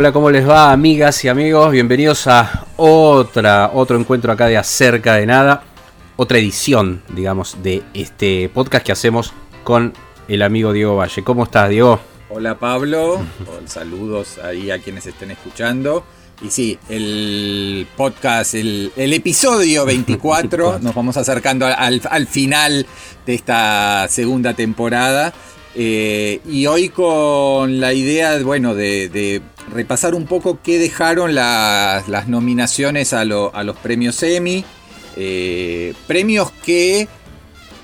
Hola, ¿cómo les va, amigas y amigos? Bienvenidos a otra, otro encuentro acá de Acerca de Nada, otra edición, digamos, de este podcast que hacemos con el amigo Diego Valle. ¿Cómo estás, Diego? Hola Pablo, saludos ahí a quienes estén escuchando. Y sí, el podcast, el, el episodio 24, nos vamos acercando al, al final de esta segunda temporada. Eh, y hoy con la idea, bueno, de, de repasar un poco qué dejaron las, las nominaciones a, lo- a los premios Emmy. Eh, premios que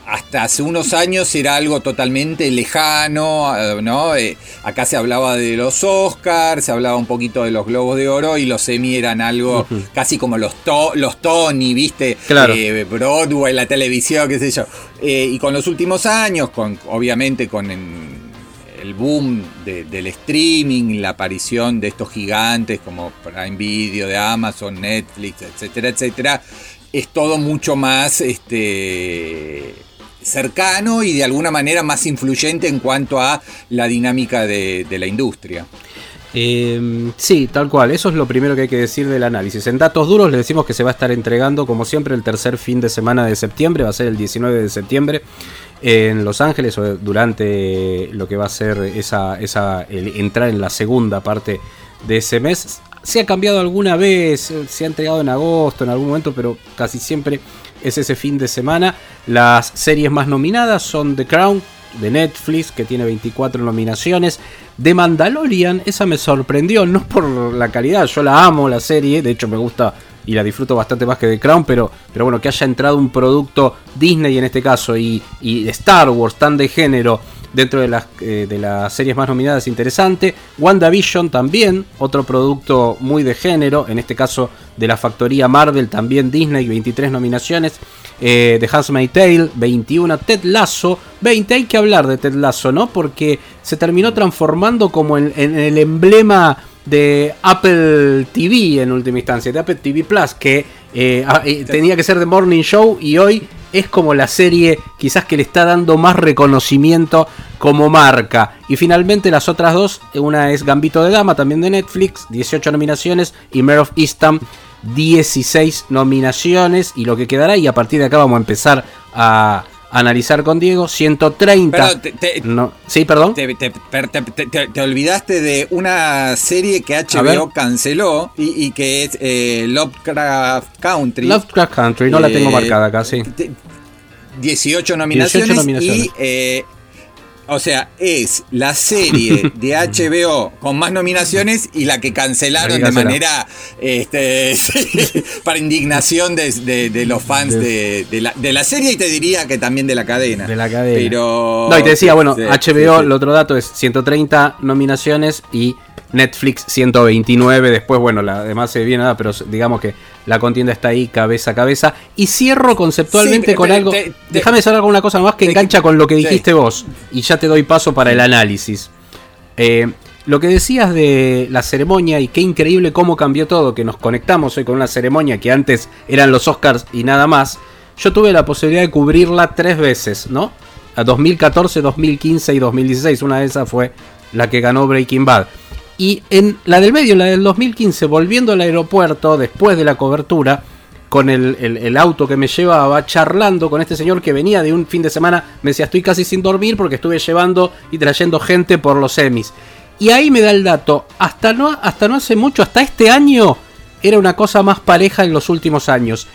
hasta hace unos años era algo totalmente lejano, eh, ¿no? Eh, acá se hablaba de los Oscars, se hablaba un poquito de los Globos de Oro y los Emmy eran algo casi como los, to- los Tony, ¿viste? Claro. Eh, Broadway, la televisión, qué sé yo. Eh, y con los últimos años, con, obviamente con en- el boom de- del streaming, la aparición de estos gigantes como Prime Video, de Amazon, Netflix, etcétera, etcétera, es todo mucho más este, cercano y de alguna manera más influyente en cuanto a la dinámica de, de la industria. Eh, sí, tal cual. Eso es lo primero que hay que decir del análisis. En datos duros le decimos que se va a estar entregando, como siempre, el tercer fin de semana de septiembre. Va a ser el 19 de septiembre en Los Ángeles durante lo que va a ser esa, esa el entrar en la segunda parte de ese mes. Se ha cambiado alguna vez, se ha entregado en agosto en algún momento, pero casi siempre es ese fin de semana. Las series más nominadas son The Crown de Netflix, que tiene 24 nominaciones. De Mandalorian, esa me sorprendió, no por la calidad, yo la amo la serie, de hecho me gusta y la disfruto bastante más que The Crown, pero, pero bueno, que haya entrado un producto Disney en este caso y, y Star Wars tan de género dentro de las, eh, de las series más nominadas es interesante. WandaVision también, otro producto muy de género, en este caso de la factoría Marvel, también Disney, 23 nominaciones. Eh, The Handmaid's Tale, 21. Ted Lasso, 20. Hay que hablar de Ted Lasso, ¿no? Porque se terminó transformando como en el emblema de Apple TV en última instancia, de Apple TV Plus, que eh, ah, eh, tenía que ser The Morning Show y hoy es como la serie quizás que le está dando más reconocimiento como marca. Y finalmente las otras dos, una es Gambito de Dama, también de Netflix, 18 nominaciones, y Mare of Eastham, 16 nominaciones. Y lo que quedará, y a partir de acá vamos a empezar a analizar con Diego, 130. Pero te- te- no, sí, perdón. Te, olvidaste de una serie que. HBO canceló y, y que es eh, Lovecraft Country. Lovecraft Country, no la tengo Eh, marcada acá, sí. te- 18 nominaciones, 18 nominaciones. y eh, o sea, es la serie de HBO con más nominaciones y la que cancelaron de manera este, para indignación de, de- de los fans De- la, de la serie y te diría que también de la cadena. De la cadena. Pero No, y te decía, bueno, Sí, HBO, sí, sí. el otro dato es 130 nominaciones y Netflix 129. Después, bueno, la demás se viene nada, pero digamos que la contienda está ahí cabeza a cabeza. Y cierro conceptualmente Sí, con te- algo. Déjame cerrar con una cosa más que te- engancha con lo que dijiste vos. Y ya te doy paso para el análisis. Eh, lo que decías de la ceremonia y qué increíble cómo cambió todo, que nos conectamos hoy con una ceremonia que antes eran los Oscars y nada más. Yo tuve la posibilidad de cubrirla tres veces, ¿no? A 2014, 2015 y 2016. Una de esas fue la que ganó Breaking Bad. Y en la del medio, la del 2015, volviendo al aeropuerto después de la cobertura, con el, el- auto que me llevaba, charlando con este señor que venía de un fin de semana, me decía, estoy casi sin dormir porque estuve llevando y trayendo gente por los semis. Y ahí me da el dato, hasta no, hasta no hace mucho, hasta este año, era una cosa más pareja en los últimos años.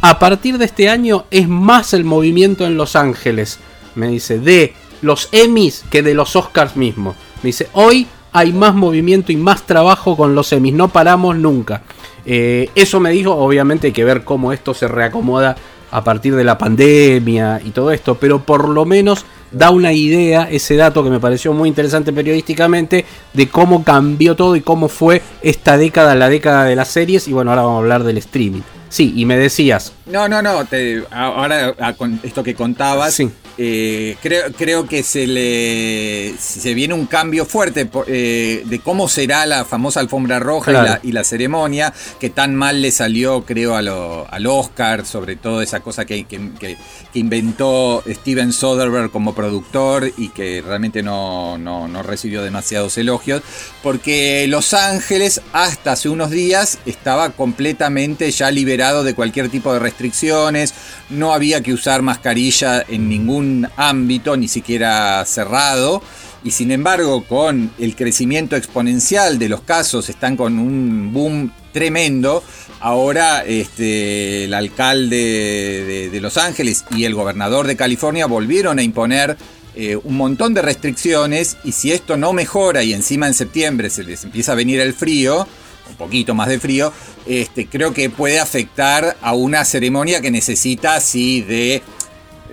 A partir de este año es más el movimiento en Los Ángeles, me dice, de los Emmys que de los Oscars mismos. Me dice, hoy hay más movimiento y más trabajo con los Emmys, no paramos nunca. Eh, eso me dijo, obviamente hay que ver cómo esto se reacomoda a partir de la pandemia y todo esto, pero por lo menos da una idea, ese dato que me pareció muy interesante periodísticamente, de cómo cambió todo y cómo fue esta década, la década de las series. Y bueno, ahora vamos a hablar del streaming. Sí, y me decías. No, no, no. Te, ahora con esto que contabas, Sí. Eh, creo, creo que se le se viene un cambio fuerte eh, de cómo será la famosa alfombra roja y, la, y la ceremonia, que tan mal le salió, creo, a lo- al Oscar, sobre todo esa cosa que, que- que- que inventó Steven Soderbergh como productor y que realmente no, no- no recibió demasiados elogios, porque Los Ángeles hasta hace unos días estaba completamente ya liberado de cualquier tipo de restricciones, no había que usar mascarilla en ningún ámbito, ni siquiera cerrado. Y sin embargo, con el crecimiento exponencial de los casos, están con un boom tremendo. Ahora este, el alcalde de, Los Ángeles y el gobernador de California volvieron a imponer eh, un montón de restricciones y si esto no mejora y encima en septiembre se les empieza a venir el frío, un poquito más de frío, este, creo que puede afectar a una ceremonia que necesita así de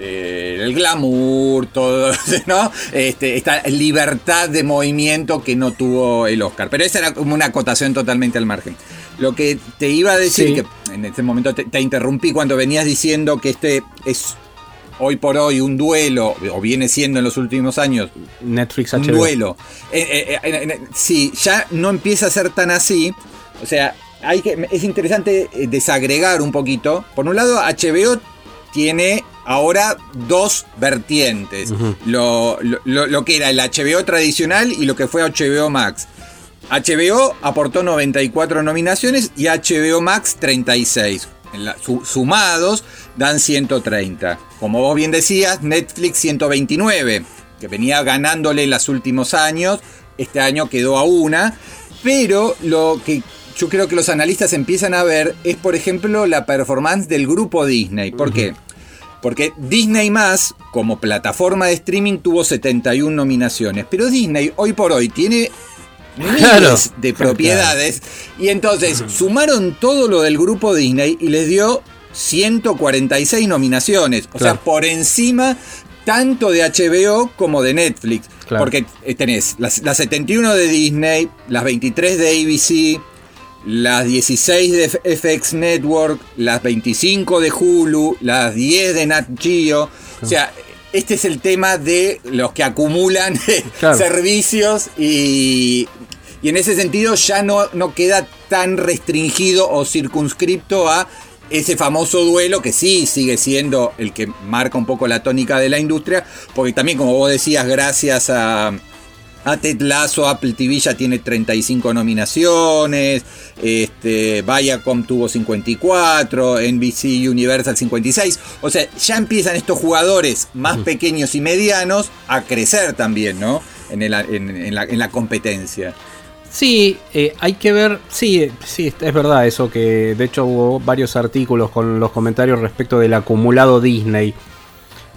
eh, el glamour, todo, ¿no? Este, esta libertad de movimiento que no tuvo el Oscar. Pero esa era como una acotación totalmente al margen. Lo que te iba a decir, Sí. que en este momento te, te interrumpí cuando venías diciendo que este es hoy por hoy un duelo, o viene siendo en los últimos años, Netflix un HBO. duelo. Eh, eh, eh, sí, ya no empieza a ser tan así. O sea, hay que, es interesante eh, desagregar un poquito. Por un lado, HBO tiene ahora dos vertientes. Ujú. lo, lo- lo- lo que era el HBO tradicional y lo que fue HBO Max. HBO aportó 94 nominaciones y HBO Max 36. En la- su- sumados dan 130. Como vos bien decías, Netflix 129, que venía ganándole en los últimos años. Este año quedó a una. Pero lo que yo creo que los analistas empiezan a ver es, por ejemplo, la performance del grupo Disney. ¿Por qué? Porque Disney más, como plataforma de streaming, tuvo 71 nominaciones. Pero Disney, hoy por hoy, tiene miles Claro. de propiedades. Y entonces sumaron todo lo del grupo Disney y les dio 146 nominaciones. O sea, por encima tanto de HBO como de Netflix. Porque eh, tenés las, las 71 de Disney, las 23 de ABC, las 16 de FX Network, las 25 de Hulu, las 10 de Nat Geo. O sea, este es el tema de los que acumulan Claro. servicios y, y en ese sentido ya no, no queda tan restringido o circunscripto a ese famoso duelo que sí sigue siendo el que marca un poco la tónica de la industria, porque también como vos decías, gracias a, a Ted Lasso, Apple TV ya tiene 35 nominaciones, este, Viacom tuvo 54, NBC Universal 56, o sea, ya empiezan estos jugadores más pequeños y medianos a crecer también, ¿no? En, el- en- en la, en la competencia. Sí, eh, hay que ver, sí, sí, es verdad eso que de hecho hubo varios artículos con los comentarios respecto del acumulado Disney.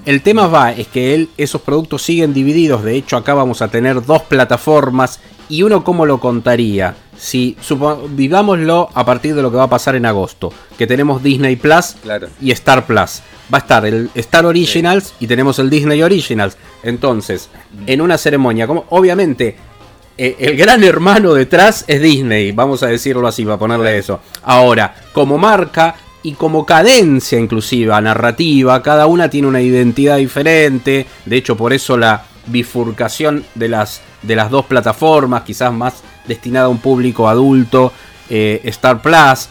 El tema va, es que él, esos productos siguen divididos, de hecho acá vamos a tener dos plataformas y uno cómo lo contaría. Si vivámoslo a partir de lo que va a pasar en agosto, que tenemos Disney Plus Claro. y Star Plus. Va a estar el Star Originals y tenemos el Disney Originals. Entonces, en una ceremonia, como obviamente eh, el gran hermano detrás es Disney, vamos a decirlo así, para ponerle eso. Ahora, como marca y como cadencia inclusiva, narrativa, cada una tiene una identidad diferente. De hecho, por eso la bifurcación de las, de las dos plataformas, quizás más destinada a un público adulto, eh, Star Plus.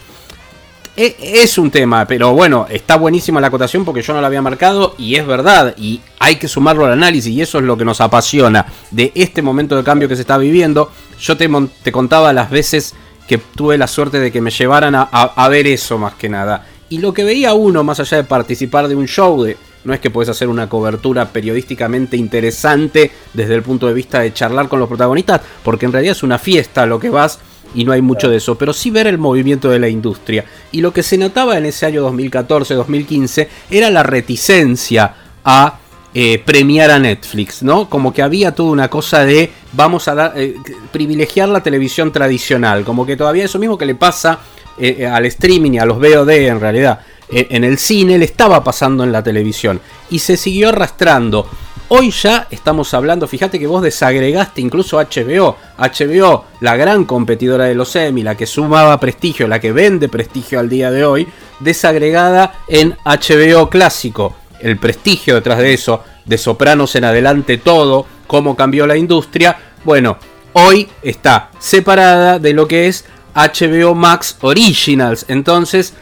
E- Es un tema, pero bueno, está buenísima la acotación porque yo no la había marcado y es verdad, y hay que sumarlo al análisis y eso es lo que nos apasiona de este momento de cambio que se está viviendo. Yo te, te contaba las veces que tuve la suerte de que me llevaran a, ver eso más que nada. Y lo que veía uno, más allá de participar de un show, de, no es que puedes hacer una cobertura periodísticamente interesante desde el punto de vista de charlar con los protagonistas, porque en realidad es una fiesta lo que vas y no hay mucho de eso, pero sí ver el movimiento de la industria. Y lo que se notaba en ese año 2014-2015 era la reticencia a eh, premiar a Netflix, ¿no? Como que había toda una cosa de vamos a eh, privilegiar la televisión tradicional, como que todavía eso mismo que le pasa eh, al streaming y a los VOD en realidad, en el cine le estaba pasando en la televisión y se siguió arrastrando. hoy ya estamos hablando, fíjate que vos desagregaste incluso HBO, HBO, la gran competidora de los Emmy, la que sumaba prestigio, la que vende prestigio al día de hoy, desagregada en HBO clásico. El prestigio detrás de eso, de Sopranos en adelante todo, cómo cambió la industria, bueno, hoy está separada de lo que es HBO Max Originals. Entonces,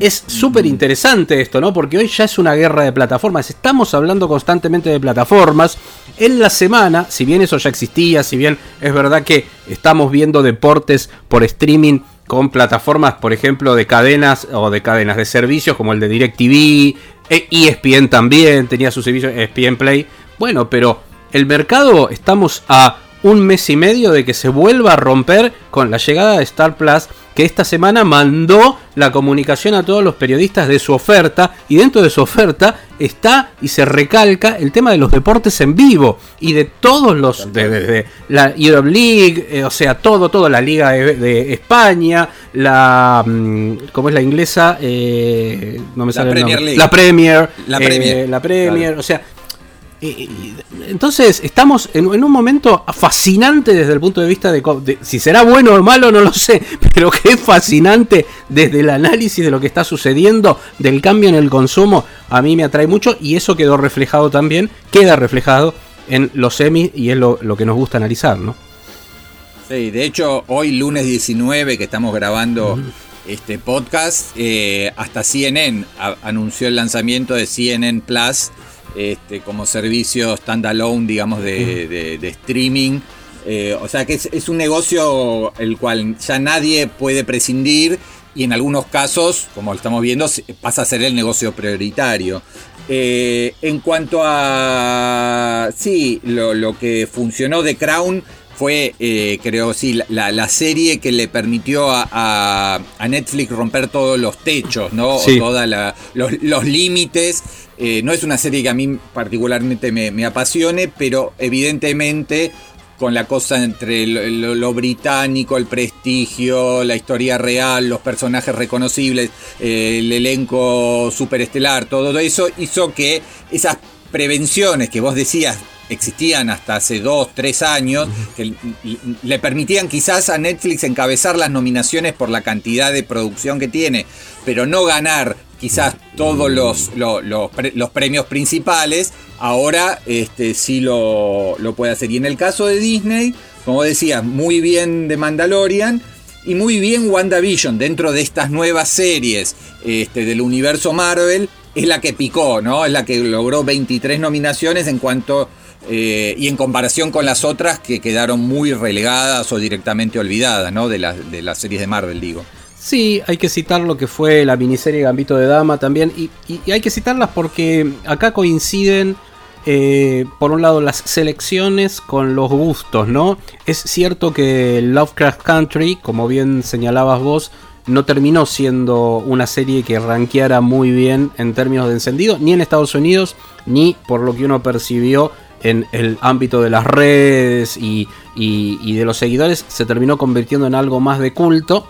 es súper interesante esto, ¿no? Porque hoy ya es una guerra de plataformas. Estamos hablando constantemente de plataformas. En la semana, si bien eso ya existía, si bien es verdad que estamos viendo deportes por streaming con plataformas, por ejemplo, de cadenas o de cadenas de servicios como el de DirecTV, ESPN también tenía su servicio ESPN Play. Bueno, pero el mercado estamos a un mes y medio de que se vuelva a romper con la llegada de Star Plus, que esta semana mandó la comunicación a todos los periodistas de su oferta, y dentro de su oferta está y se recalca el tema de los deportes en vivo, y de todos los, de, la Europe League, eh, o sea, todo, todo, la Liga de, España, la, mm, ¿cómo es la inglesa? Eh, no me sale la Premier League. La Premier, la Premier, eh, la Premier o sea, entonces, estamos en, un momento fascinante desde el punto de vista de, si será bueno o malo, no lo sé, pero que es fascinante desde el análisis de lo que está sucediendo, del cambio en el consumo, a mí me atrae mucho y eso quedó reflejado también, queda reflejado en los semis y es lo, que nos gusta analizar, ¿no? Sí, de hecho, hoy lunes 19 que estamos grabando este podcast, eh, hasta CNN anunció el lanzamiento de CNN Plus este, como servicio standalone, digamos, de, streaming. Eh, o sea que es, un negocio el cual ya nadie puede prescindir y en algunos casos, como lo estamos viendo, pasa a ser el negocio prioritario. Eh, en cuanto a, sí, lo, que funcionó de Crown fue, eh, creo, sí, la, serie que le permitió a, Netflix romper todos los techos, ¿no? O todos los límites eh, no es una serie que a mí particularmente me, apasione, pero evidentemente con la cosa entre lo, británico, el prestigio, la historia real, los personajes reconocibles, eh, el elenco superestelar, todo eso hizo que esas prevenciones que vos decías existían hasta hace dos, tres años, que le permitían quizás a Netflix encabezar las nominaciones por la cantidad de producción que tiene, pero no ganar quizás todos los, los, premios principales, ahora este, sí lo, puede hacer. Y en el caso de Disney, como decía, muy bien de Mandalorian y muy bien WandaVision dentro de estas nuevas series este, del universo Marvel. Es la que picó, ¿no? Es la que logró 23 nominaciones en cuanto eh, y en comparación con las otras que quedaron muy relegadas o directamente olvidadas, ¿no? De, de las series de Marvel, digo. Sí, hay que citar lo que fue la miniserie Gambito de Dama también. Y, hay que citarlas porque acá coinciden, eh, por un lado, las selecciones con los gustos, ¿no? Es cierto que Lovecraft Country, como bien señalabas vos, no terminó siendo una serie que rankeara muy bien en términos de encendido, ni en Estados Unidos, ni por lo que uno percibió en el ámbito de las redes y de los seguidores, se terminó convirtiendo en algo más de culto.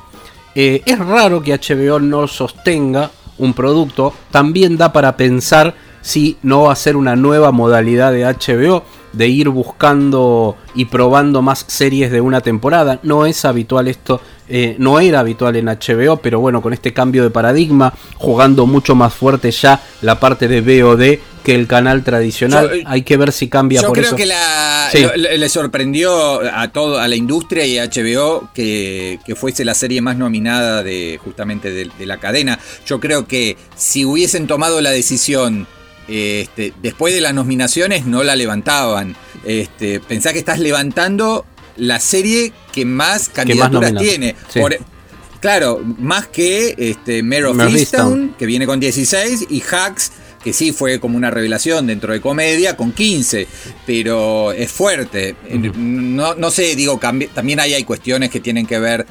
Eh, es raro que HBO no sostenga un producto. También da para pensar si no va a ser una nueva modalidad de HBO de ir buscando y probando más series de una temporada. No es habitual esto, eh, no era habitual en HBO, pero bueno, con este cambio de paradigma, jugando mucho más fuerte ya la parte de VOD que el canal tradicional. Eh, Hay que ver si cambia yo por creo que le sorprendió a todo, a la industria y a HBO que, fuese la serie más nominada de justamente de, de la cadena. Yo creo que si hubiesen tomado la decisión este, después de las nominaciones no la levantaban. Este, pensá que estás levantando la serie que más candidaturas tiene. claro, más que este, Mare of que viene con 16, y Hacks, que sí fue como una revelación dentro de comedia, con 15, pero es fuerte. no, no, sé, digo, también ahí hay cuestiones que tienen que ver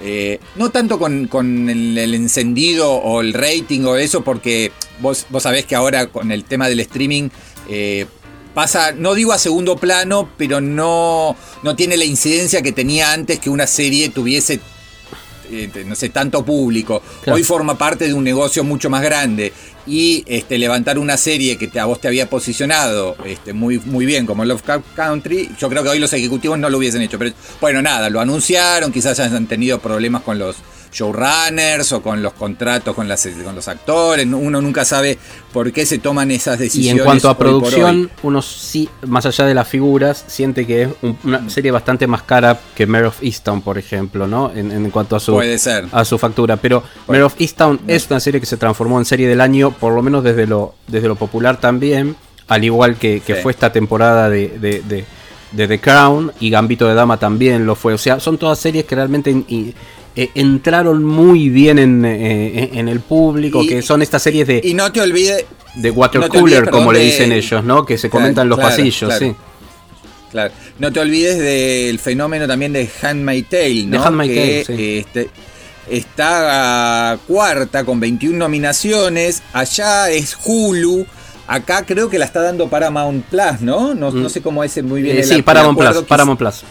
eh, no tanto con, el, encendido o el rating o eso, porque vos, vos sabés que ahora con el tema del streaming eh, pasa, no digo a segundo plano, pero no, no tiene la incidencia que tenía antes que una serie tuviese eh, no sé, tanto público. Claro. Hoy forma parte de un negocio mucho más grande. Y este, levantar una serie que te- a vos te había posicionado este, muy, muy bien como Love Country, yo creo que hoy los ejecutivos no lo hubiesen hecho. Pero bueno, nada, lo anunciaron, quizás hayan tenido problemas con los showrunners o con los contratos con, las, con los actores. Uno nunca sabe por qué se toman esas Y decisiones. en cuanto a hoy por hoy. producción, uno sí, más allá de las figuras, siente que es un- una serie bastante más cara que Mare of Easttown, por ejemplo, ¿no? En, en cuanto a su, Puede ser. a su factura. Pero Mare of Easttown es una serie que se transformó en serie del año, por lo menos desde lo, desde lo popular también, al igual que, que Sí. fue esta temporada de, de- de- de The Crown y Gambito de Dama también lo fue. O sea, son todas series que realmente in- y- eh, entraron muy bien en, eh, en el público, Y- que son estas series de Y no te olvides. de water No como le dicen ellos, ¿no? Que se Claro, comentan en los claro, pasillos, claro. sí. Claro. No te olvides del fenómeno también de Handmaid's Tale, ¿no? De Handmaid's que Tale, sí. este, está cuarta con 21 nominaciones. Allá es Hulu. Acá creo que la está dando Paramount Plus, ¿no? No, no sé cómo es muy bien. Eh, el- sí, Paramount Plus, Paramount Plus.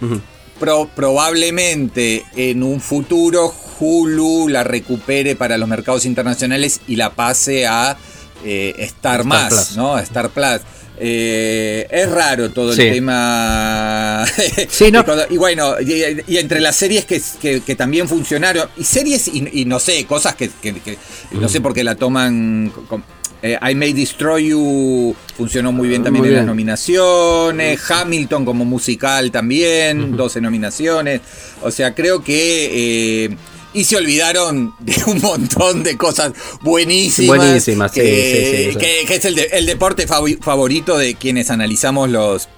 Ujú. Pro- probablemente en un futuro Hulu la recupere para los mercados internacionales y la pase a eh, Star, Star Más, Plus. ¿no? A Star Plus. Eh, es raro todo Sí. el tema. Sí, ¿no? Y bueno, y, y entre las series que, que- que también funcionaron, y series y, y no sé, cosas que, no sé por qué la toman. con- eh, I May Destroy You funcionó muy bien también Muy en las nominaciones. Hamilton como musical también, 12 nominaciones. O sea, creo que. eh, y se olvidaron de un montón de cosas buenísimas. Buenísimas, sí, que, sí, sí, sea. que- que es el, de- el deporte favorito de quienes analizamos los,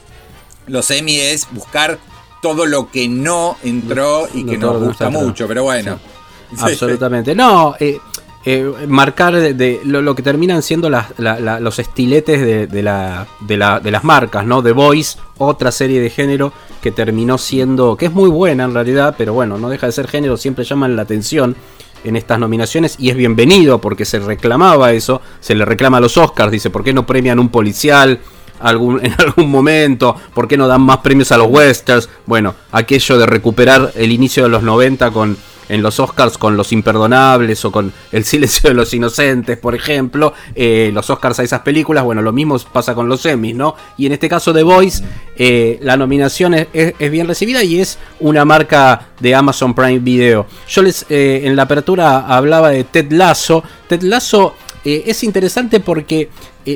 los Emmy, es buscar todo lo que no entró y No que todo nos gusta mucho. Pero bueno. Absolutamente. No, eh, eh, marcar de, lo, que terminan siendo las- la- la- los estiletes de, la, de, la- de las marcas, ¿no? The Voice, otra serie de género que terminó siendo, que es muy buena en realidad, pero bueno, no deja de ser género, siempre llaman la atención en estas nominaciones y es bienvenido porque se reclamaba eso, se le reclama a los Oscars, dice, ¿por qué no premian un policial? en algún momento, ¿por qué no dan más premios a los westerns? Bueno, aquello de recuperar el inicio de los 90 con en los Oscars con Los Imperdonables o con El Silencio de los Inocentes, por ejemplo, eh, los Oscars a esas películas, bueno, lo mismo pasa con los Emmys, ¿no? Y en este caso The Voice, eh, la nominación es, es- bien recibida y es una marca de Amazon Prime Video. Yo les eh, en la apertura hablaba de Ted Lasso. Ted Lasso es interesante porque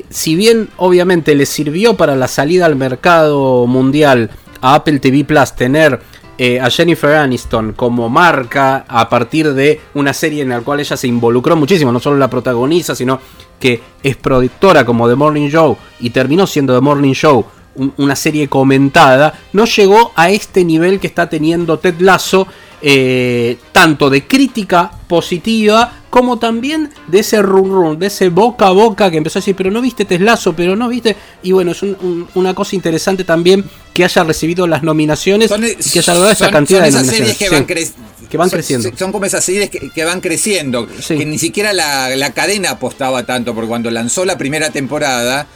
si bien obviamente le sirvió para la salida al mercado mundial a Apple TV Plus tener eh, a Jennifer Aniston como marca a partir de una serie en la cual ella se involucró muchísimo, no solo la protagoniza, sino que es productora como The Morning Show y terminó siendo The Morning Show un- una serie comentada, no llegó a este nivel que está teniendo Ted Lasso, eh, tanto de crítica positiva como también de ese run run, de ese boca a boca que empezó a decir, pero no viste Ted Lasso, pero no viste. Y bueno, es un- un- una cosa interesante también que haya recibido las nominaciones Son, y que haya logrado son- cantidad son de esas nominaciones. series que van, Sí, cre- que van son- creciendo. Son como esas series que, que van creciendo. Sí. Que ni siquiera la, la cadena apostaba tanto, porque cuando lanzó la primera temporada.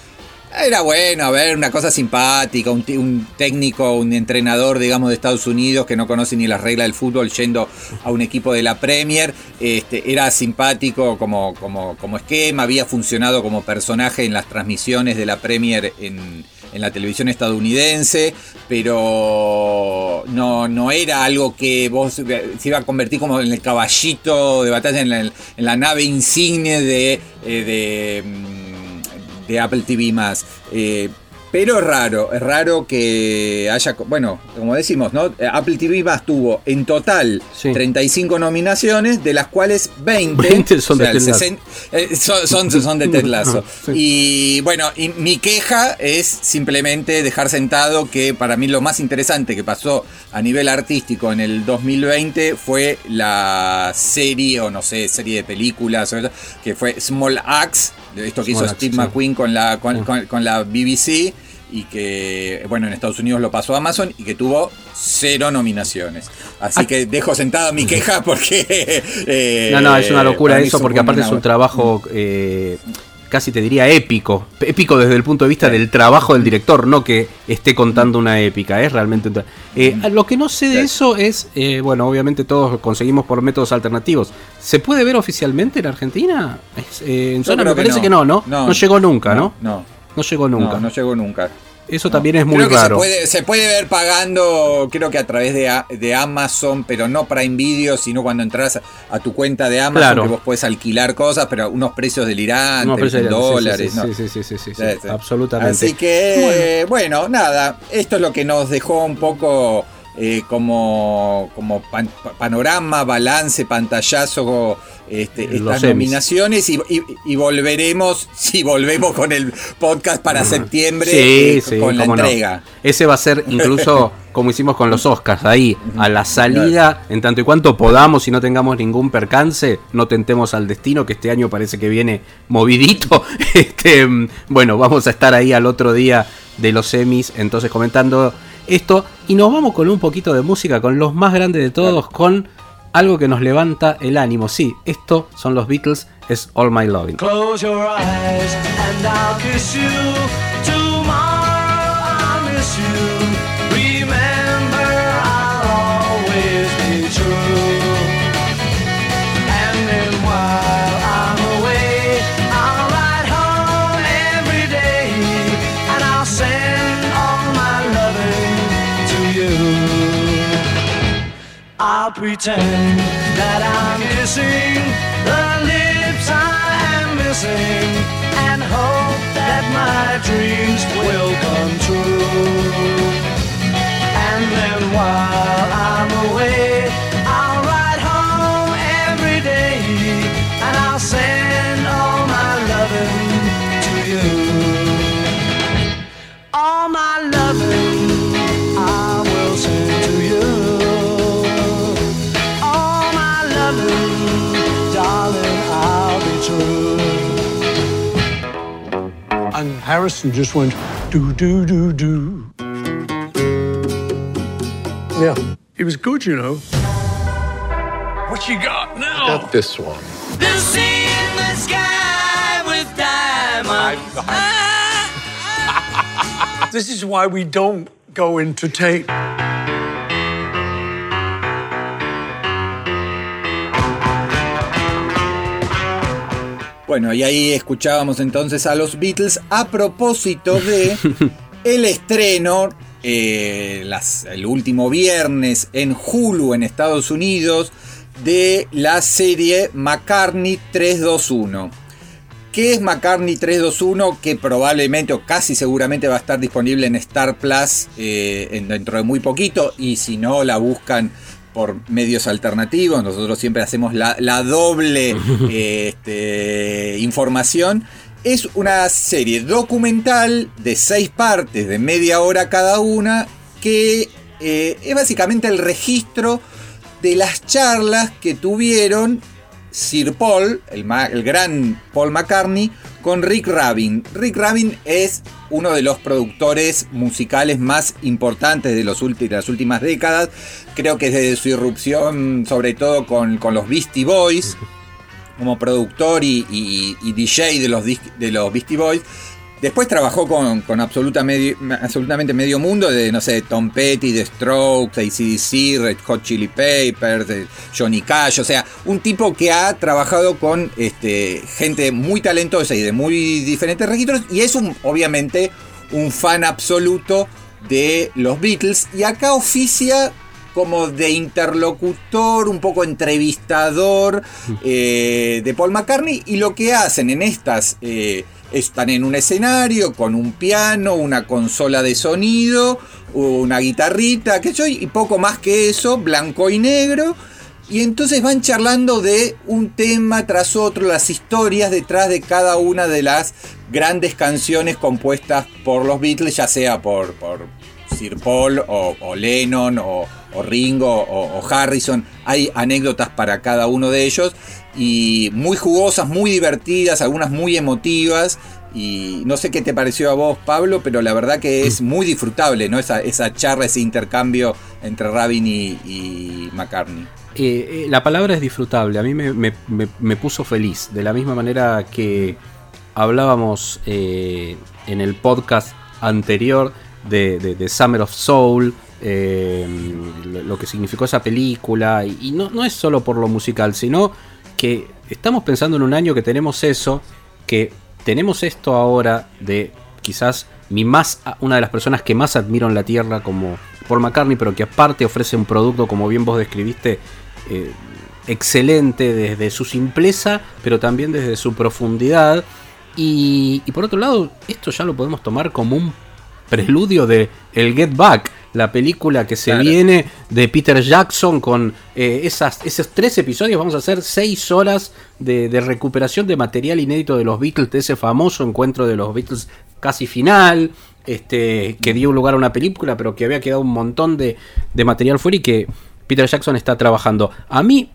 Era bueno, a ver, una cosa simpática, un, técnico, un entrenador, digamos, de Estados Unidos que no conoce ni las reglas del fútbol yendo a un equipo de la Premier. Este, era simpático como, como, como esquema, había funcionado como personaje en las transmisiones de la Premier en, en la televisión estadounidense, pero no, no era algo que vos se iba a convertir como en el caballito de batalla, en la, en la nave insigne de, eh, de, mm, de Apple TV más. Eh, pero es raro, es raro que haya, bueno, como decimos, ¿no? Apple TV más tuvo en total Sí. 35 nominaciones, de las cuales 20, 20 son de el Ted Lasso. 60 eh, son, son, son de Ted Lasso. Sí. Y bueno, y mi queja es simplemente dejar sentado que para mí lo más interesante que pasó a nivel artístico en el 2020 fue la serie, o no sé, serie de películas, que fue Small Axe, de esto que hizo Steve. McQueen con la, con, Sí. con- con la BBC. Y que, bueno, en Estados Unidos lo pasó a Amazon y que tuvo cero nominaciones. Así Ah. que dejo sentada mi queja porque. eh, No, no, es una locura mí eso, porque aparte una- es un trabajo eh, casi te diría épico. Épico desde el punto de vista del trabajo del director, no que esté contando una épica, es realmente... Eh, lo que no sé de eso es, eh, bueno, obviamente todos conseguimos por métodos alternativos. ¿Se puede ver oficialmente en Argentina? Eh, en zona me parece que no, ¿no? No, No. llegó nunca, ¿no? No, No llegó nunca. no, no llegó nunca. Eso también es muy Creo que raro. Se puede, se puede ver pagando, creo que a través de, de Amazon, pero no Prime Video, sino cuando entras a, a tu cuenta de Amazon, Claro. que vos puedes alquilar cosas, pero unos precios delirantes, No, sí, dólares. sí, ¿no? sí, sí, sí, sí, sí, sí, Sí, sí. absolutamente. Así que, bueno. nada, esto es lo que nos dejó un poco eh, como, como pan- pa- panorama, balance, pantallazo, este, estas nominaciones y, y- y volveremos, si volvemos con el podcast para septiembre, Sí, eh, sí, con la no. entrega. Ese va a ser incluso como hicimos con los Oscars, ahí, a la salida, en tanto y cuanto podamos y no tengamos ningún percance, no tentemos al destino, que este año parece que viene movidito. Este, mm, bueno, vamos a estar ahí al otro día de los semis, entonces comentando esto. Y nos vamos con un poquito de música, con los más grandes de todos, con algo que nos levanta el ánimo. Sí, esto son los Beatles, es All My Loving. Close your eyes and I'll kiss you. Pretend that I'm kissing the lips I am missing and hope that my dreams will And just went do do do do. Yeah, It was good, you know. What you got now? This one. The sea in the sky with diamonds. Ah, ah. This is why we don't go into tape. Bueno, y ahí escuchábamos entonces a los Beatles a propósito de el estreno eh, las- el último viernes en Hulu en Estados Unidos de la serie McCartney 321. ¿Qué es McCartney 321? Que probablemente o casi seguramente va a estar disponible en Star Plus eh, en- dentro de muy poquito. Y si no, la buscan por medios alternativos. Nosotros siempre hacemos la, la doble este, información. Es una serie documental de seis partes de media hora cada una que eh, es básicamente el registro de las charlas que tuvieron Sir Paul, el, el gran Paul McCartney, con Rick Rabin. Rick Rabin es uno de los productores musicales más importantes de, los de las últimas décadas. Creo que desde su irrupción, sobre todo con, con los Beastie Boys, como productor y, y- y DJ de los, de los Beastie Boys. Después trabajó con, con absoluta medio- absolutamente medio mundo, de no sé, Tom Petty, The Strokes, ACDC, Red Hot Chili Peppers, de Johnny Cash, o sea, un tipo que ha trabajado con este, gente muy talentosa y de muy diferentes registros, y es un, obviamente un fan absoluto de los Beatles, y acá oficia como de interlocutor, un poco entrevistador eh, de Paul McCartney. Y lo que hacen en estas eh, están en un escenario con un piano, una consola de sonido, una guitarrita, que yo y poco más que eso, blanco y negro. Y entonces van charlando de un tema tras otro, las historias detrás de cada una de las grandes canciones compuestas por los Beatles, ya sea por, por Sir Paul o, o Lennon o, o Ringo o, o Harrison. Hay anécdotas para cada uno de ellos y muy jugosas, muy divertidas, algunas muy emotivas. Y no sé qué te pareció a vos, Pablo, pero la verdad que es muy disfrutable, ¿no? Esa, esa charla, ese intercambio entre Rabin y, y McCartney. Eh, eh, la palabra es disfrutable, a mí me, me- me- me puso feliz, de la misma manera que hablábamos eh, en el podcast anterior de, de- de Summer of Soul, lo, lo que significó esa película, y, y no, no es solo por lo musical, sino que estamos pensando en un año que tenemos eso, que tenemos esto ahora de quizás mi más una de las personas que más admiro en la tierra como Paul McCartney, pero que aparte ofrece un producto como bien vos describiste eh, excelente desde su simpleza, pero también desde su profundidad. Y, y por otro lado, esto ya lo podemos tomar como un preludio de El Get Back, la película que se Claro. viene de Peter Jackson con eh, esas, esos tres episodios. Vamos a hacer seis horas de, de recuperación de material inédito de los Beatles, de ese famoso encuentro de los Beatles casi final, este, que dio lugar a una película, pero que había quedado un montón de, de material fuera y que Peter Jackson está trabajando. A mí,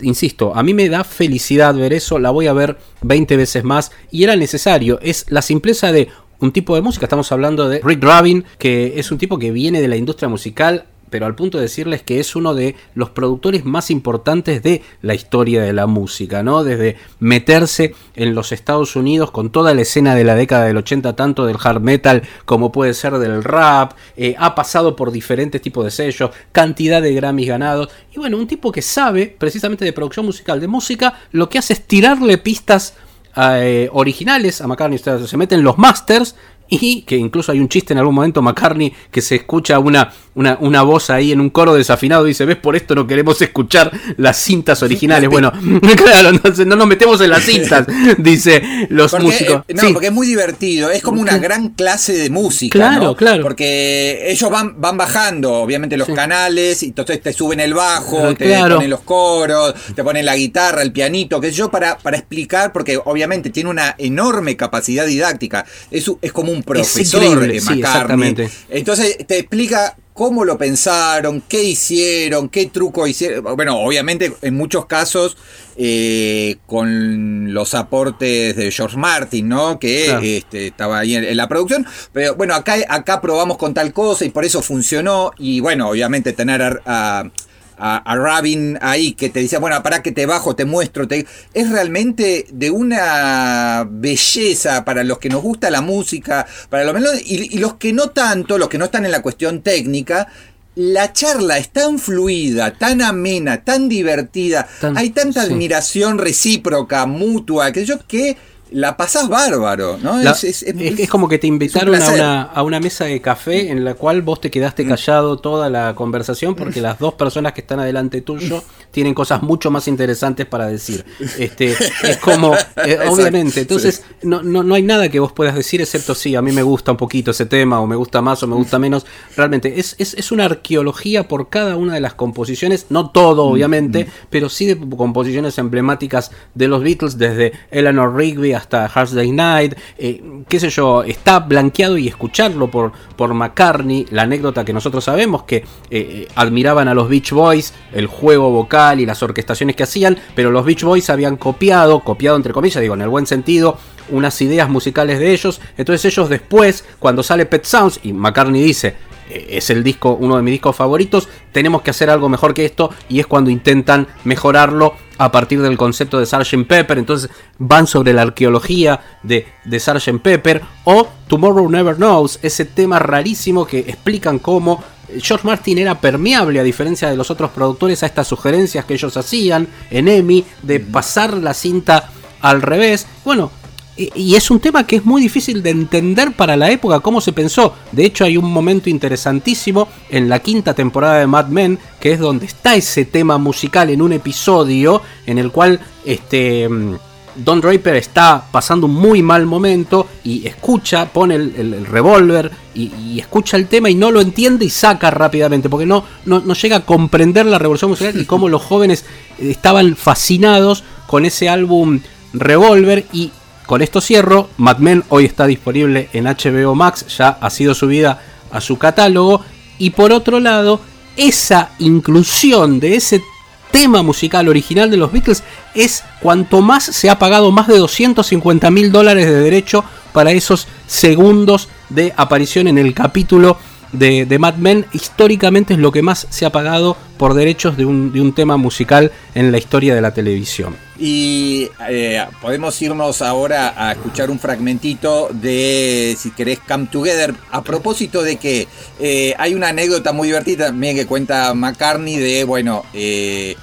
insisto, a mí me da felicidad ver eso, la voy a ver 20 veces más y era necesario. Es la simpleza de un tipo de música, estamos hablando de Rick Rubin, que es un tipo que viene de la industria musical pero al punto de decirles que es uno de los productores más importantes de la historia de la música, ¿no? Desde meterse en los Estados Unidos con toda la escena de la década del 80, tanto del hard metal como puede ser del rap, eh, ha pasado por diferentes tipos de sellos, cantidad de Grammys ganados, y bueno, un tipo que sabe precisamente de producción musical, de música, lo que hace es tirarle pistas eh, originales a McCartney, se meten los masters y que incluso hay un chiste en algún momento McCartney que se escucha una, una, una voz ahí en un coro desafinado y dice, ves, por esto no queremos escuchar las cintas originales. Bueno, claro, entonces no nos metemos en las cintas, dice los Porque, músicos. no, Sí. porque es muy divertido, es como una gran clase de música. Claro, ¿no? claro. Porque ellos van, van bajando, obviamente, los Sí. canales, y entonces te suben el bajo, Ah, te claro. ponen los coros, te ponen la guitarra, el pianito, sé yo, para, para explicar, porque obviamente tiene una enorme capacidad didáctica. Es, es como un profesor increíble, de sí, McCartney. exactamente. Entonces te explica cómo lo pensaron, qué hicieron, qué truco hicieron. Bueno, obviamente en muchos casos eh, con los aportes de George Martin, ¿no? Que Claro. este, estaba ahí en, en la producción. Pero bueno, acá, acá probamos con tal cosa y por eso funcionó. Y bueno, obviamente tener a... a a, a Rabin ahí que te dice, bueno, para que te bajo, te muestro, te... es realmente de una belleza para los que nos gusta la música, para lo menos, y, y los que no tanto, los que no están en la cuestión técnica, la charla es tan fluida, tan amena, tan divertida, Tan- hay tanta sí. admiración recíproca, mutua, que yo que la pasás bárbaro, ¿no? La- Es- es- es- como que te invitaron a una, a una mesa de café en la cual vos te quedaste callado toda la conversación porque las dos personas que están adelante tuyo tienen cosas mucho más interesantes para decir. Este, es como, eh, obviamente, entonces no, no, no hay nada que vos puedas decir excepto sí, a mí me gusta un poquito ese tema o me gusta más o me gusta menos. Realmente es, es, es una arqueología por cada una de las composiciones, no todo obviamente, pero sí de composiciones emblemáticas de los Beatles desde Eleanor Rigby hasta Hard Day Night, eh, qué sé yo, está blanqueado y escucharlo por, por McCartney, la anécdota que nosotros sabemos que eh, eh, admiraban a los Beach Boys, el juego vocal y las orquestaciones que hacían, pero los Beach Boys habían copiado, copiado entre comillas, digo en el buen sentido, unas ideas musicales de ellos, entonces ellos después, cuando sale Pet Sounds, y McCartney dice, es el disco, uno de mis discos favoritos, tenemos que hacer algo mejor que esto, y es cuando intentan mejorarlo a partir del concepto de Sgt. Pepper, entonces van sobre la arqueología de, de Sgt. Pepper, o Tomorrow Never Knows, ese tema rarísimo que explican cómo George Martin era permeable a diferencia de los otros productores a estas sugerencias que ellos hacían en EMI de pasar la cinta al revés. Bueno, y es un tema que es muy difícil de entender para la época, cómo se pensó. De hecho, hay un momento interesantísimo en la quinta temporada de Mad Men, que es donde está ese tema musical en un episodio en el cual este. mm, Don Draper está pasando un muy mal momento y escucha, pone el, revólver y, escucha el tema y no lo entiende y saca rápidamente porque no, no, no llega a comprender la revolución musical y cómo los jóvenes estaban fascinados con ese álbum Revolver y con esto cierro, Mad Men hoy está disponible en HBO Max, ya ha sido subida a su catálogo. Y por otro lado, esa inclusión de ese tema musical original de los Beatles es cuanto más se ha pagado más de 250 mil dólares de derecho para esos segundos de aparición en el capítulo de, de Mad Men históricamente es lo que más se ha pagado por derechos de un, de un tema musical en la historia de la televisión. Y eh, podemos irnos ahora a escuchar un fragmentito de, si querés, Come Together. A propósito de que eh, hay una anécdota muy divertida también que cuenta McCartney de, bueno, eh,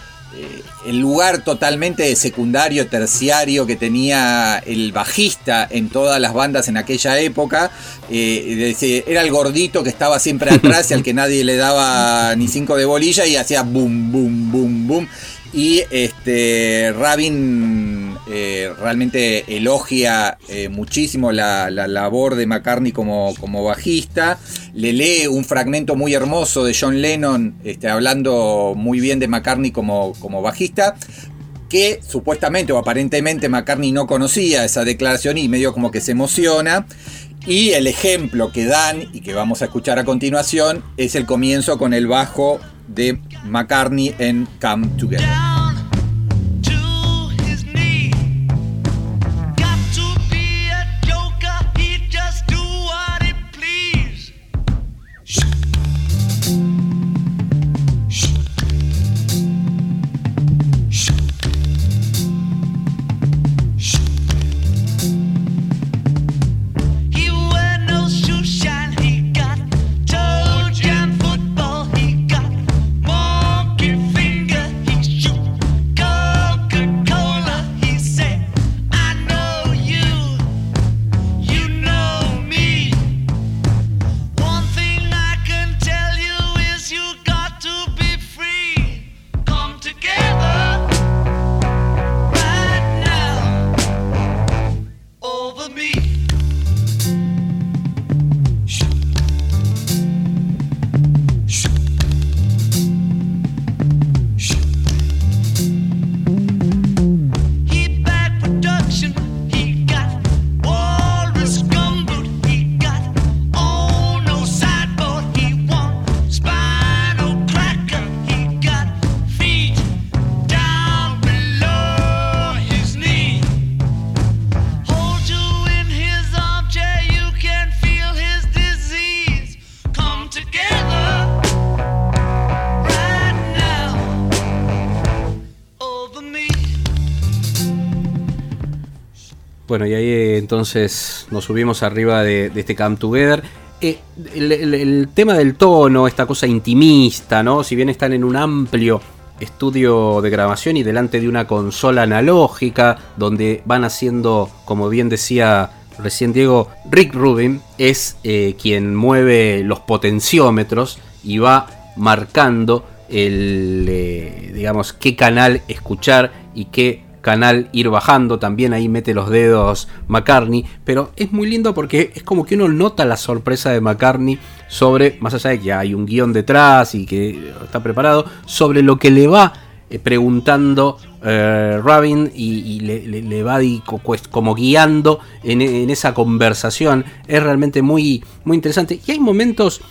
el lugar totalmente secundario, terciario que tenía el bajista en todas las bandas en aquella época. Eh, era el gordito que estaba siempre atrás y al que nadie le daba ni cinco de bolilla y hacía boom, boom, boom, boom. Y este Rabin eh, realmente elogia eh, muchísimo la, la labor de McCartney como, como bajista. Le lee un fragmento muy hermoso de John Lennon este, hablando muy bien de McCartney como, como bajista. Que supuestamente o aparentemente McCartney no conocía esa declaración y medio como que se emociona. Y el ejemplo que dan y que vamos a escuchar a continuación es el comienzo con el bajo de McCartney en Come Together. Bueno, y ahí eh, entonces nos subimos arriba de, este Come Together. Eh, el, tema del tono, esta cosa intimista, ¿no? Si bien están en un amplio estudio de grabación y delante de una consola analógica, donde van haciendo, como bien decía recién Diego, Rick Rubin es eh, quien mueve los potenciómetros y va marcando el, digamos, qué canal escuchar y qué canal ir bajando, también ahí mete los dedos McCartney, pero es muy lindo porque es como que uno nota la sorpresa de McCartney sobre, más allá de que hay un guion detrás y que está preparado, sobre lo que le va eh, preguntando eh, Rabin y, le, va como guiando en, esa conversación, es realmente muy, muy interesante. Y hay momentos,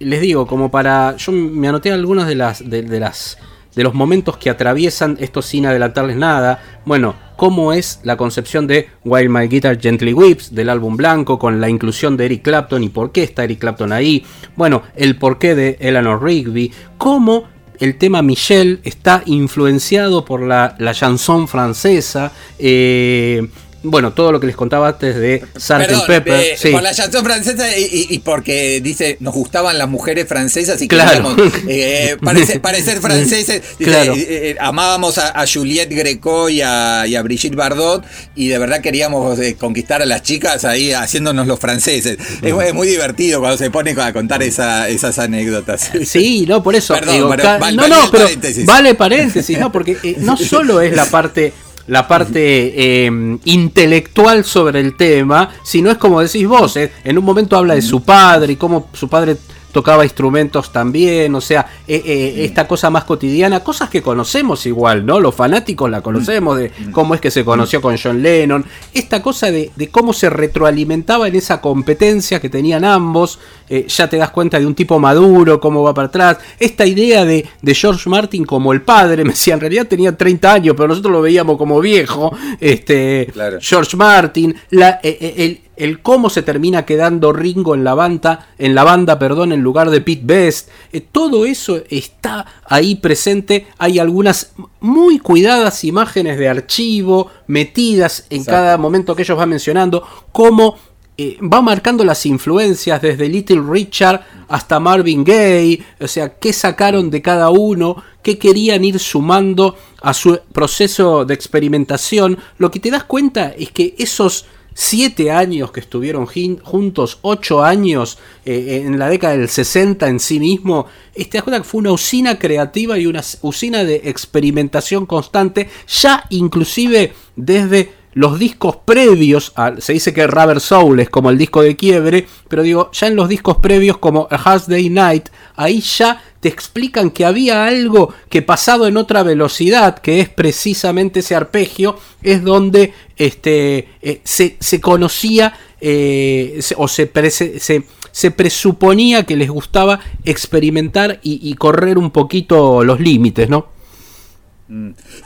les digo, como para, yo me anoté algunos de las, de las de los momentos que atraviesan esto sin adelantarles nada. Bueno, cómo es la concepción de While My Guitar Gently Weeps del álbum blanco con la inclusión de Eric Clapton y por qué está Eric Clapton ahí. Bueno, el porqué de Eleanor Rigby. Cómo el tema Michelle está influenciado por la, la chanson francesa. eh, bueno, todo lo que les contaba antes de Sgt. Pepper. eh, sí. Por la chanson francesa y, porque dice, nos gustaban las mujeres francesas y Claro. queríamos eh, parecer, parecer franceses. Dice, Claro. eh, eh, amábamos a, a Juliette Greco y a, y a Brigitte Bardot y de verdad queríamos conquistar a las chicas ahí haciéndonos los franceses. Es, es muy divertido cuando se pone a contar esa- esas anécdotas. Sí, no, por eso. Perdón, digo, pero val- no, valía no, el pero paréntesis. vale paréntesis, ¿no? Porque no solo es la parte la parte eh, intelectual sobre el tema, sino es como decís vos, eh, en un momento habla de su padre y cómo su padre tocaba instrumentos también, o sea, eh, eh, esta cosa más cotidiana, cosas que conocemos igual, ¿no? Los fanáticos la conocemos de cómo es que se conoció con John Lennon, esta cosa de, de cómo se retroalimentaba en esa competencia que tenían ambos, eh, ya te das cuenta de un tipo maduro, cómo va para atrás, esta idea de, de George Martin como el padre, me decía, en realidad tenía 30 años, pero nosotros lo veíamos como viejo, este, Claro. George Martin, la, el, el cómo se termina quedando Ringo en la banda, en la banda, perdón, en lugar de Pete Best, eh, todo eso está ahí presente. Hay algunas muy cuidadas imágenes de archivo metidas en Exacto. cada momento que ellos van mencionando, cómo eh, va marcando las influencias desde Little Richard hasta Marvin Gaye, o sea, qué sacaron de cada uno, qué querían ir sumando a su proceso de experimentación. Lo que te das cuenta es que esos siete años que estuvieron juntos, ocho años eh, en la década del 60 en sí mismo, eh, te das cuenta que fue una usina creativa y una usina de experimentación constante, ya inclusive desde los discos previos, a- se dice que Rubber Soul es como el disco de quiebre, pero digo, ya en los discos previos como A Day Night, ahí ya te explican que había algo que pasado en otra velocidad, que es precisamente ese arpegio, es donde este, eh, se, se conocía eh, o se, prese- se, se presuponía que les gustaba experimentar y correr un poquito los límites, ¿no?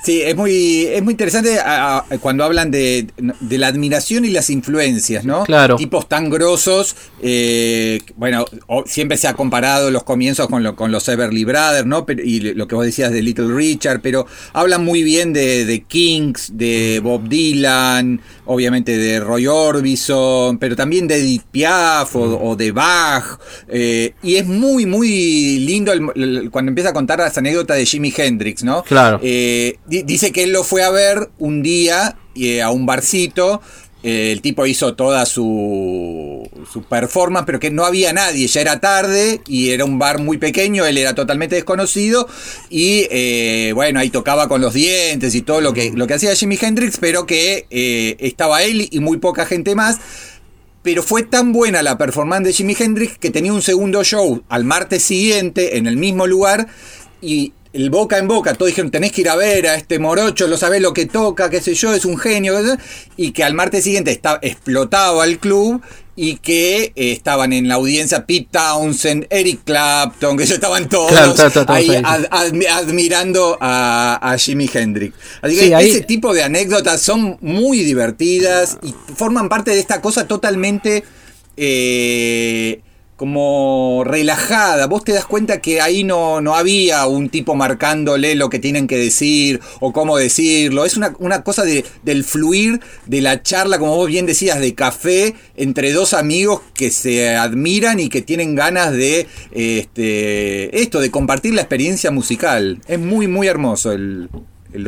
Sí, es muy, es muy interesante a- a- cuando hablan de, de la admiración y las influencias, ¿no? Claro. Tipos tan grosos, eh, bueno, o- siempre se ha comparado los comienzos con, lo- con los Everly Brothers, ¿no? Pero- y lo que vos decías de Little Richard, pero hablan muy bien de, de Kings, de Bob Dylan, obviamente de Roy Orbison, pero también de Edith Piaf o, o de Bach, eh, y es muy, muy lindo el- el- cuando empieza a contar las anécdotas de Jimi Hendrix, ¿no? Claro. Eh, di- dice que él lo fue a ver un día eh, a un barcito. eh, el tipo hizo toda su, su performance, pero que no había nadie, ya era tarde y era un bar muy pequeño, él era totalmente desconocido y eh, bueno, ahí tocaba con los dientes y todo lo que, lo que hacía Jimi Hendrix, pero que eh, estaba él y muy poca gente más. Pero fue tan buena la performance de Jimi Hendrix que tenía un segundo show al martes siguiente en el mismo lugar y el boca en boca, todos dijeron, tenés que ir a ver a este morocho, lo sabés lo que toca, qué sé yo, es un genio, qué sé yo", y que al martes siguiente está, explotaba el club y que eh, estaban en la audiencia Pete Townsend, Eric Clapton, que estaban todos Claro, está- está- está- ahí está ahí. ad- admi- admirando a, a Jimi Hendrix. Así que Sí, ahí- ese tipo de anécdotas son muy divertidas y forman parte de esta cosa totalmente eh, como relajada. Vos te das cuenta que ahí no, no había un tipo marcándole lo que tienen que decir o cómo decirlo. Es una, una cosa de, del fluir de la charla, como vos bien decías, de café entre dos amigos que se admiran y que tienen ganas de este, esto, de compartir la experiencia musical. Es muy, muy hermoso el.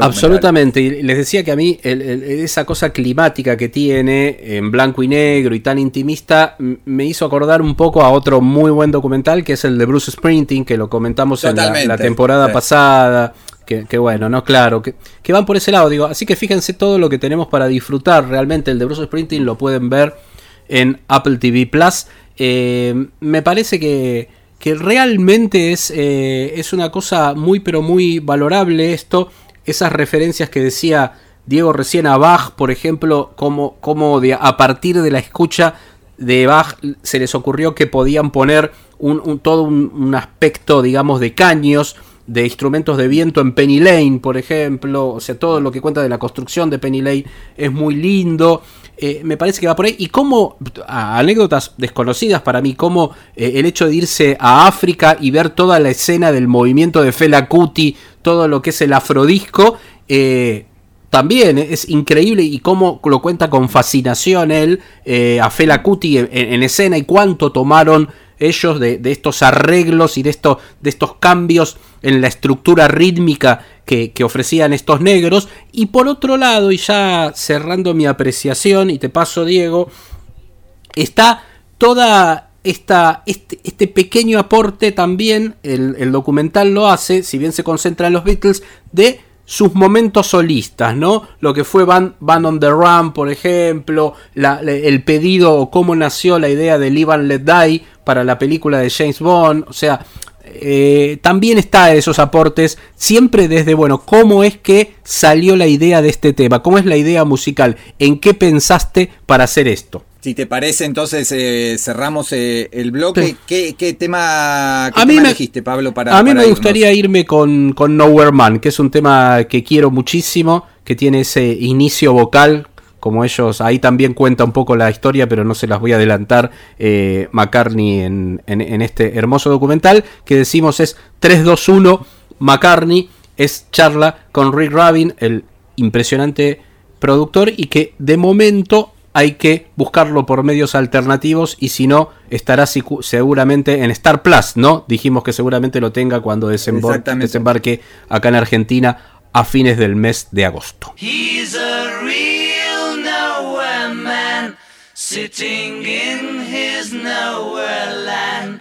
Absolutamente, y les decía que a mí el- el- esa cosa climática que tiene en blanco y negro y tan intimista me hizo acordar un poco a otro muy buen documental que es el de Bruce Springsteen, que lo comentamos en la, temporada sí. pasada. Que, que bueno, no, claro, que, que van por ese lado, digo. Así que fíjense todo lo que tenemos para disfrutar. Realmente el de Bruce Springsteen lo pueden ver en Apple TV Plus. Eh, me parece que, que realmente es, eh, es una cosa muy, pero muy valorable esto. Esas referencias que decía Diego recién a Bach, por ejemplo, como, como de, a partir de la escucha de Bach se les ocurrió que podían poner un, todo un aspecto, digamos, de caños, de instrumentos de viento en Penny Lane, por ejemplo. O sea, todo lo que cuenta de la construcción de Penny Lane es muy lindo. Eh, me parece que va por ahí. Y como a- anécdotas desconocidas para mí, como eh, el hecho de irse a África y ver toda la escena del movimiento de Fela Kuti, todo lo que es el afrodisco, eh, también es increíble y cómo lo cuenta con fascinación él a Fela Kuti en, en escena y cuánto tomaron ellos de, estos arreglos y de, de estos cambios en la estructura rítmica que, que ofrecían estos negros. Y por otro lado, y ya cerrando mi apreciación, y te paso Diego, está toda esta, este, este pequeño aporte también, el, el documental lo hace, si bien se concentra en los Beatles, de sus momentos solistas, ¿no? Lo que fue Van, on the Run, por ejemplo, el pedido o cómo nació la idea de Live and Let Die para la película de James Bond, o sea, eh, también está esos aportes, siempre desde, bueno, cómo es que salió la idea de este tema, cómo es la idea musical, en qué pensaste para hacer esto. Si te parece, entonces eh, cerramos eh, el bloque. Sí. ¿Qué, qué tema, qué A mí me- elegiste, Pablo? Para, a mí para me irnos? gustaría irme con, con Nowhere Man, que es un tema que quiero muchísimo, que tiene ese inicio vocal como ellos, ahí también cuenta un poco la historia, pero no se las voy a adelantar, eh, McCartney en, en- en este hermoso documental, que decimos es 321 McCartney, es charla con Rick Rabin, el impresionante productor, y que de momento hay que buscarlo por medios alternativos y si no, estará seguramente en Star Plus, ¿no? Dijimos que seguramente lo tenga cuando desembar- desembarque acá en Argentina a fines del mes de agosto. He's a real nowhere man, sitting in his nowhere land,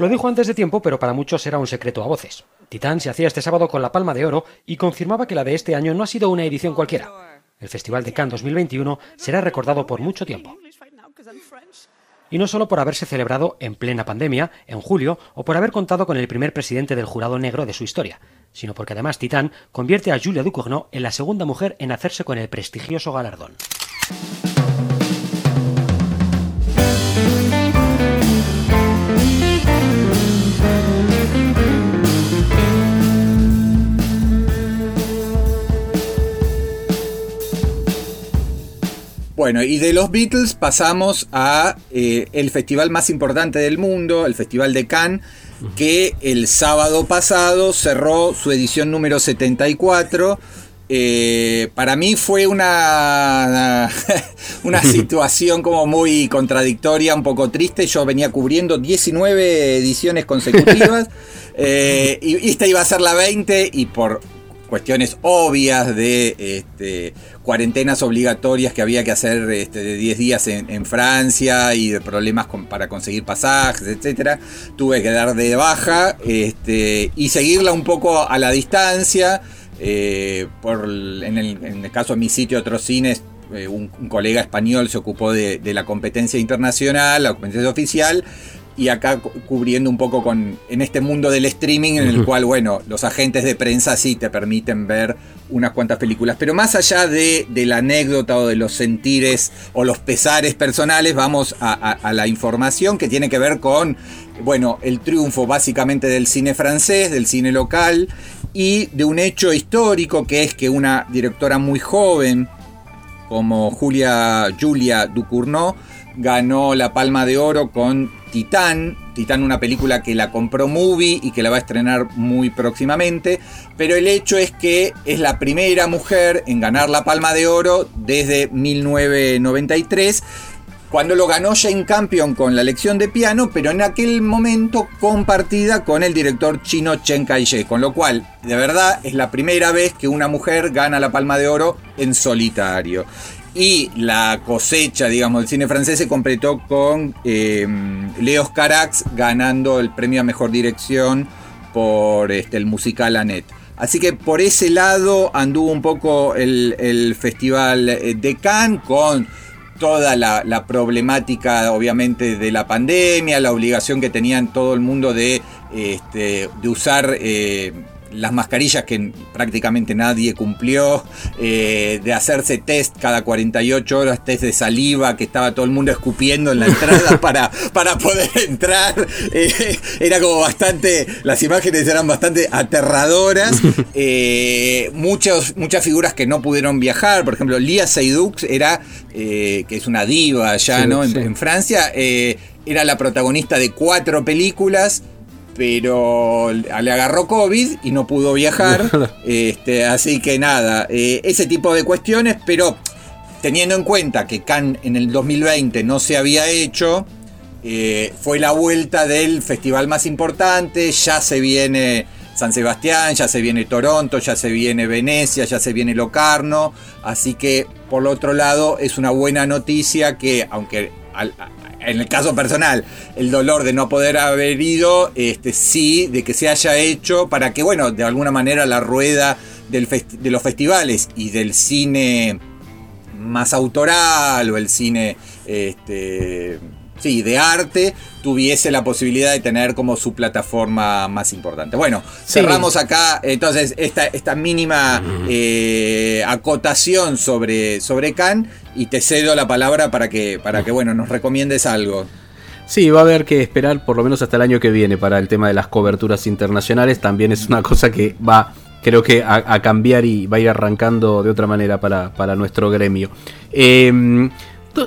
Lo dijo antes de tiempo, pero para muchos era un secreto a voces. Titán se hacía este sábado con la Palma de Oro y confirmaba que la de este año no ha sido una edición cualquiera. El Festival de Cannes 2021 será recordado por mucho tiempo. Y no solo por haberse celebrado en plena pandemia, en julio, o por haber contado con el primer presidente del jurado negro de su historia, sino porque además Titán convierte a Julia Ducournau en la segunda mujer en hacerse con el prestigioso galardón. Bueno, y de los Beatles pasamos a eh, el festival más importante del mundo, el Festival de Cannes, que el sábado pasado cerró su edición número 74. Eh, para mí fue una, una situación como muy contradictoria, un poco triste. Yo venía cubriendo 19 ediciones consecutivas eh, y esta iba a ser la 20 y por cuestiones obvias de este, cuarentenas obligatorias que había que hacer este, de 10 días en, Francia y de problemas con- para conseguir pasajes, etcétera, tuve que dar de baja este, y seguirla un poco a la distancia. eh, por, en, el, caso de mi sitio, otros cines, eh, un, colega español se ocupó de la competencia internacional, la competencia oficial. Y acá cu- cubriendo un poco con en este mundo del streaming en el cual, bueno, los agentes de prensa sí te permiten ver unas cuantas películas. Pero más allá de, de la anécdota o de los sentires o los pesares personales, vamos a, a- a la información que tiene que ver con, bueno, el triunfo básicamente del cine francés, del cine local y de un hecho histórico que es que una directora muy joven, como Julia, Julia Ducournau ganó la Palma de Oro con Titán. Titán, una película que la compró Movie y que la va a estrenar muy próximamente. Pero el hecho es que es la primera mujer en ganar la Palma de Oro desde 1993 cuando lo ganó Jane Campion con la lección de piano, pero en aquel momento compartida con el director chino Chen Kai-shek, con lo cual, de verdad, es la primera vez que una mujer gana la Palma de Oro en solitario. Y la cosecha, digamos, del cine francés se completó con eh, Leos Carax ganando el premio a mejor dirección por este, el musical Annette. Así que por ese lado anduvo un poco el, el festival eh, de Cannes con toda la, la problemática, obviamente, de la pandemia, la obligación que tenían todo el mundo de, este, de usar eh, las mascarillas que prácticamente nadie cumplió, eh, de hacerse test cada 48 horas, test de saliva, que estaba todo el mundo escupiendo en la entrada para, para poder entrar. Eh, era como bastante, las imágenes eran bastante aterradoras. Eh, muchos, muchas figuras que no pudieron viajar, por ejemplo, Lia Seydoux era, que es una diva allá Sí, ¿no? en, sí. en Francia, era la protagonista de cuatro películas pero le agarró COVID y no pudo viajar. este, así que nada, eh, ese tipo de cuestiones, pero teniendo en cuenta que Cannes en el 2020 no se había hecho, eh, fue la vuelta del festival más importante, ya se viene San Sebastián, ya se viene Toronto, ya se viene Venecia, ya se viene Locarno, así que por otro lado es una buena noticia que aunque al- en el caso personal, el dolor de no poder haber ido, este, sí, de que se haya hecho para que, bueno, de alguna manera la rueda de los festivales y del cine más autoral o el cine, este, sí, de arte, tuviese la posibilidad de tener como su plataforma más importante. Bueno, Sí. cerramos acá entonces esta, esta mínima eh, acotación sobre, sobre y te cedo la palabra para que, para que bueno, nos recomiendes algo. Sí, va a haber que esperar por lo menos hasta el año que viene para el tema de las coberturas internacionales. También es una cosa que va, creo que, a, a cambiar y va a ir arrancando de otra manera para, para nuestro gremio. Eh, to-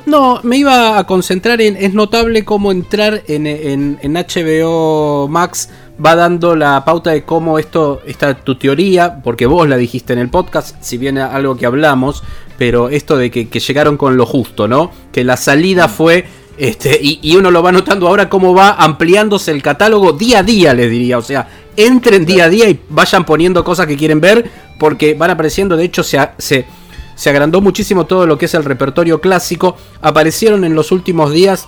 no, me iba a concentrar en. Es notable cómo entrar en, en- en HBO Max va dando la pauta de cómo esto, esta tu teoría, porque vos la dijiste en el podcast, si bien algo que hablamos, pero esto de que, que llegaron con lo justo, ¿no? Que la salida fue este, y, y uno lo va notando ahora cómo va ampliándose el catálogo día a día, les diría. O sea, entren día a día y vayan poniendo cosas que quieren ver, porque van apareciendo, de hecho, se, se agrandó muchísimo todo lo que es el repertorio clásico. Aparecieron en los últimos días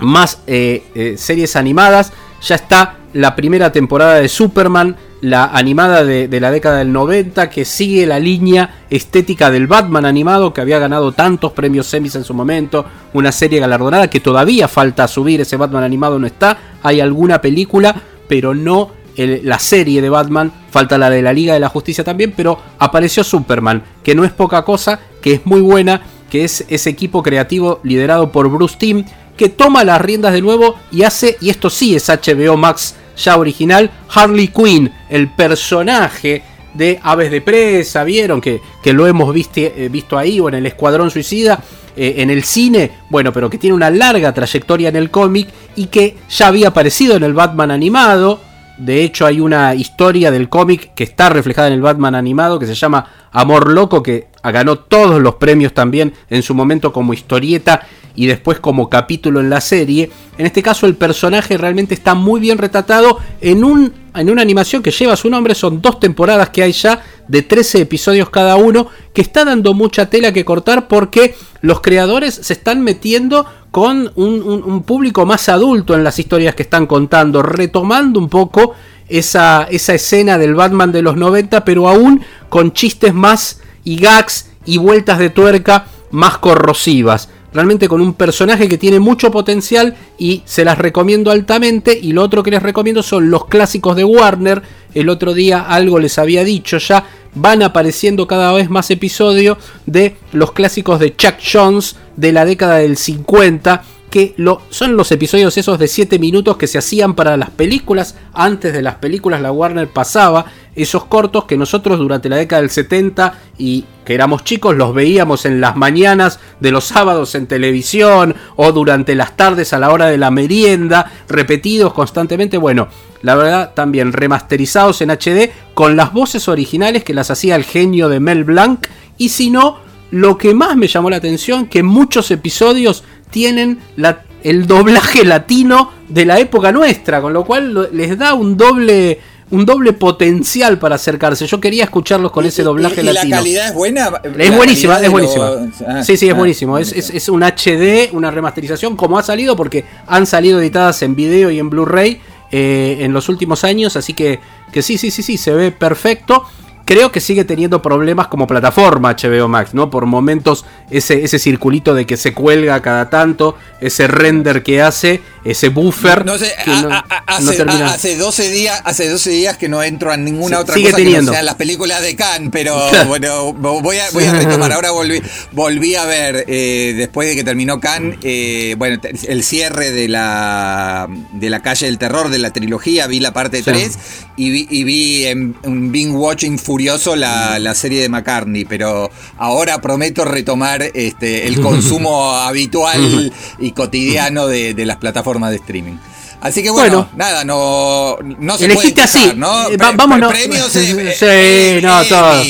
más eh, eh, series animadas. Ya está la primera temporada de Superman, la animada de, de la década del 90, que sigue la línea estética del Batman animado, que había ganado tantos premios semis en su momento. Una serie galardonada que todavía falta subir, ese Batman animado no está. Hay alguna película, pero no la serie de Batman. Falta la de la Liga de la Justicia también, pero apareció Superman, que no es poca cosa, que es muy buena, que es ese equipo creativo liderado por Bruce Timm, que toma las riendas de nuevo y hace, y esto sí es HBO Max ya original, Harley Quinn, el personaje de Aves de Presa, vieron que, que lo hemos eh, visto ahí o en el Escuadrón Suicida, eh, en el cine, bueno, pero que tiene una larga trayectoria en el cómic y que ya había aparecido en el Batman animado. De hecho, hay una historia del cómic que está reflejada en el Batman animado que se llama Amor Loco, que ganó todos los premios también en su momento como historieta y después como capítulo en la serie. En este caso, el personaje realmente está muy bien retratado en, un, en una animación que lleva su nombre. Son dos temporadas que hay ya de 13 episodios cada uno, que está dando mucha tela que cortar porque los creadores se están metiendo con un, público más adulto en las historias que están contando, retomando un poco esa, esa escena del Batman de los 90, pero aún con chistes más y gags y vueltas de tuerca más corrosivas. Realmente con un personaje que tiene mucho potencial y se las recomiendo altamente. Y lo otro que les recomiendo son los clásicos de Warner. El otro día algo les había dicho ya. Van apareciendo cada vez más episodios de los clásicos de Chuck Jones de la década del 50 que lo, son los episodios esos de 7 minutos que se hacían para las películas. Antes de las películas la Warner pasaba esos cortos que nosotros durante la década del 70 y que éramos chicos los veíamos en las mañanas de los sábados en televisión o durante las tardes a la hora de la merienda, repetidos constantemente. Bueno, la verdad también remasterizados en HD con las voces originales que las hacía el genio de Mel Blanc y si no, lo que más me llamó la atención que muchos episodios tienen la, el doblaje latino de la época nuestra, con lo cual les da un doble un doble potencial para acercarse. Yo quería escucharlos con ese doblaje ¿Y, y la latino. calidad es buena? Es La buenísima, es buenísima. ah, sí, sí, es ah, buenísimo. Es, es- es un HD, una remasterización como ha salido porque han salido editadas en video y en Blu-ray eh, en los últimos años. Así que, que sí, sí, sí, sí, se ve perfecto. Creo que sigue teniendo problemas como plataforma HBO Max, ¿no? Por momentos ese, ese circulito de que se cuelga cada tanto, ese render que hace, ese buffer. No sé, que a- no- a- a- no hace, hace 12 días, hace 12 días que no entro a ninguna Sí, otra sigue cosa que teniendo. no sean las películas de Cannes, pero bueno, voy a, voy a retomar. Ahora volví, volví a ver, eh, después de que terminó Cannes, eh, bueno, el cierre de la, de la calle del terror de la trilogía, vi la parte Sí. 3 y vi, y vi en un binge watching furioso la, la serie de McCartney, pero ahora prometo retomar este, el consumo habitual y cotidiano de, de las plataformas de streaming. Así que bueno, Bueno. nada, no, no se Elegiste puede así. ¿no? Eh, Pre- va- vámonos. pre- Premios Sí, eh, no, Emmy, todo.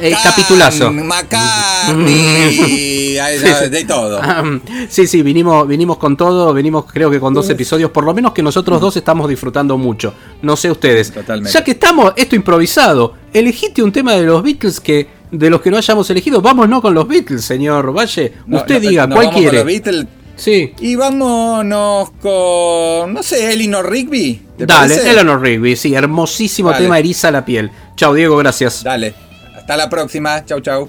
Eh, capitulazo. McCartney, Sí, sí. de todo. Ah, Sí, sí, vinimos, vinimos con todo, venimos creo que con dos episodios, por lo menos que nosotros dos estamos disfrutando mucho. No sé ustedes. Totalmente. Ya que estamos, esto improvisado, elegiste un tema de los Beatles que de los que no hayamos elegido, vámonos con los Beatles, señor Valle. No, Usted no, diga, no, ¿cuál vamos con quiere? los Beatles. Sí. Y vámonos con, no sé, Elinor Rigby. ¿te Dale, parece? Eleanor Rigby, sí, hermosísimo Dale. tema, eriza la piel. Chao, Diego, gracias. Dale, hasta la próxima. Chau, chau.